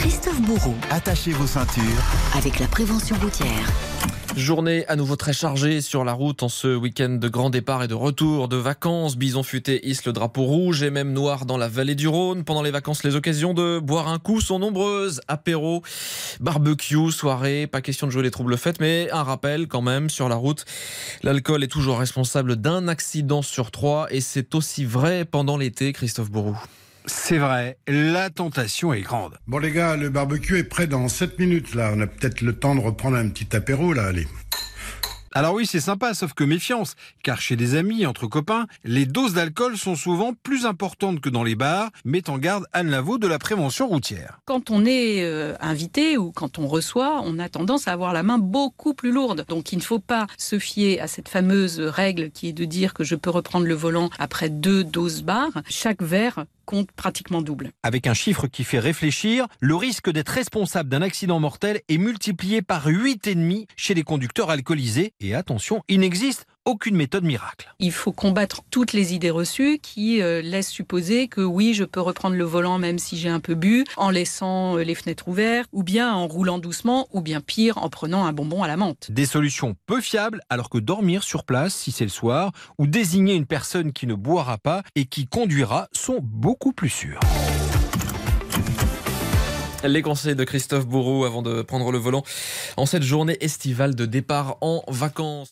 Christophe Bourreau. Attachez vos ceintures. Avec la prévention routière. Journée à nouveau très chargée sur la route en ce week-end de grand départ et de retour de vacances. Bison futé hisse le drapeau rouge et même noir dans la vallée du Rhône. Pendant les vacances, les occasions de boire un coup sont nombreuses. Apéro, barbecue, soirée, pas question de jouer les troubles fêtes, mais un rappel quand même sur la route. L'alcool est toujours responsable d'un accident sur trois et c'est aussi vrai pendant l'été, Christophe Bourou. C'est vrai, la tentation est grande. Bon les gars, le barbecue est prêt dans 7 minutes là. On a peut-être le temps de reprendre un petit apéro là, allez. Alors oui, c'est sympa, sauf que méfiance, car chez des amis, entre copains, les doses d'alcool sont souvent plus importantes que dans les bars, met en garde Anne Lavaux de la prévention routière. Quand on est euh, invité ou quand on reçoit, on a tendance à avoir la main beaucoup plus lourde. Donc il ne faut pas se fier à cette fameuse règle qui est de dire que je peux reprendre le volant après deux doses barres. Chaque verre pratiquement double. Avec un chiffre qui fait réfléchir, le risque d'être responsable d'un accident mortel est multiplié par 8,5 chez les conducteurs alcoolisés. Et attention, il n'existe aucune méthode miracle. Il faut combattre toutes les idées reçues qui euh, laissent supposer que oui, je peux reprendre le volant même si j'ai un peu bu, en laissant euh, les fenêtres ouvertes, ou bien en roulant doucement, ou bien pire, en prenant un bonbon à la menthe. Des solutions peu fiables, alors que dormir sur place, si c'est le soir, ou désigner une personne qui ne boira pas et qui conduira sont beaucoup plus sûrs. Les conseils de Christophe Bourreau avant de prendre le volant en cette journée estivale de départ en vacances.